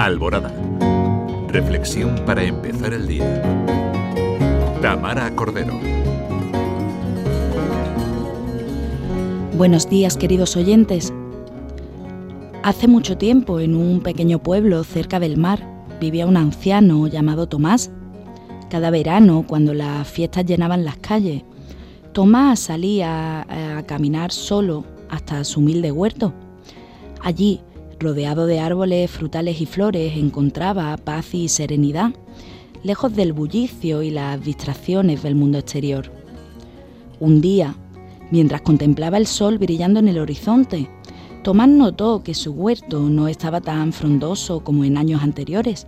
Alborada. Reflexión para empezar el día. Tamara Cordero. Buenos días, queridos oyentes. Hace mucho tiempo, en un pequeño pueblo cerca del mar, vivía un anciano llamado Tomás. Cada verano, cuando las fiestas llenaban las calles, Tomás salía a caminar solo hasta su humilde huerto. Allí, rodeado de árboles, frutales y flores, encontraba paz y serenidad, lejos del bullicio y las distracciones del mundo exterior. Un día, mientras contemplaba el sol brillando en el horizonte, Tomás notó que su huerto no estaba tan frondoso como en años anteriores.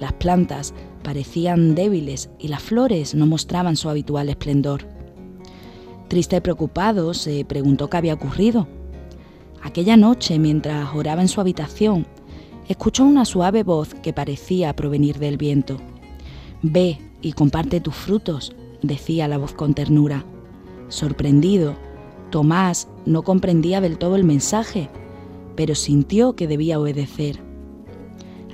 Las plantas parecían débiles y las flores no mostraban su habitual esplendor. Triste y preocupado, se preguntó qué había ocurrido. Aquella noche, mientras oraba en su habitación, escuchó una suave voz que parecía provenir del viento. Ve y comparte tus frutos, decía la voz con ternura. Sorprendido, Tomás no comprendía del todo el mensaje, pero sintió que debía obedecer.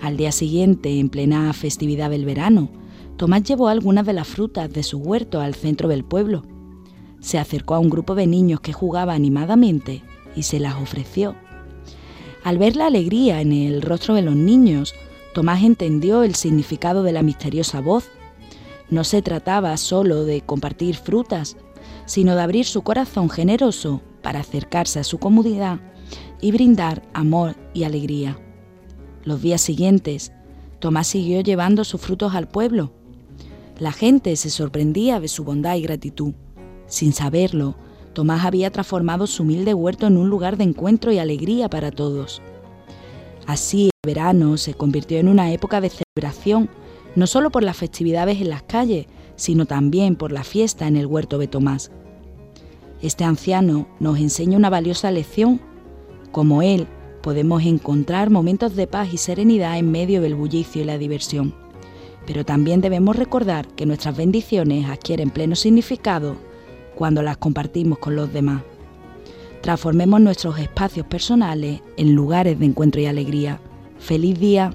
Al día siguiente, en plena festividad del verano, Tomás llevó algunas de las frutas de su huerto al centro del pueblo. Se acercó a un grupo de niños que jugaba animadamente y se las ofreció. Al ver la alegría en el rostro de los niños, Tomás entendió el significado de la misteriosa voz. No se trataba solo de compartir frutas, sino de abrir su corazón generoso para acercarse a su comunidad y brindar amor y alegría. Los días siguientes, Tomás siguió llevando sus frutos al pueblo. La gente se sorprendía de su bondad y gratitud. Sin saberlo, Tomás había transformado su humilde huerto en un lugar de encuentro y alegría para todos. Así, el verano se convirtió en una época de celebración, no solo por las festividades en las calles, sino también por la fiesta en el huerto de Tomás. Este anciano nos enseña una valiosa lección. Como él, podemos encontrar momentos de paz y serenidad en medio del bullicio y la diversión. Pero también debemos recordar que nuestras bendiciones adquieren pleno significado cuando las compartimos con los demás. Transformemos nuestros espacios personales en lugares de encuentro y alegría. ¡Feliz día!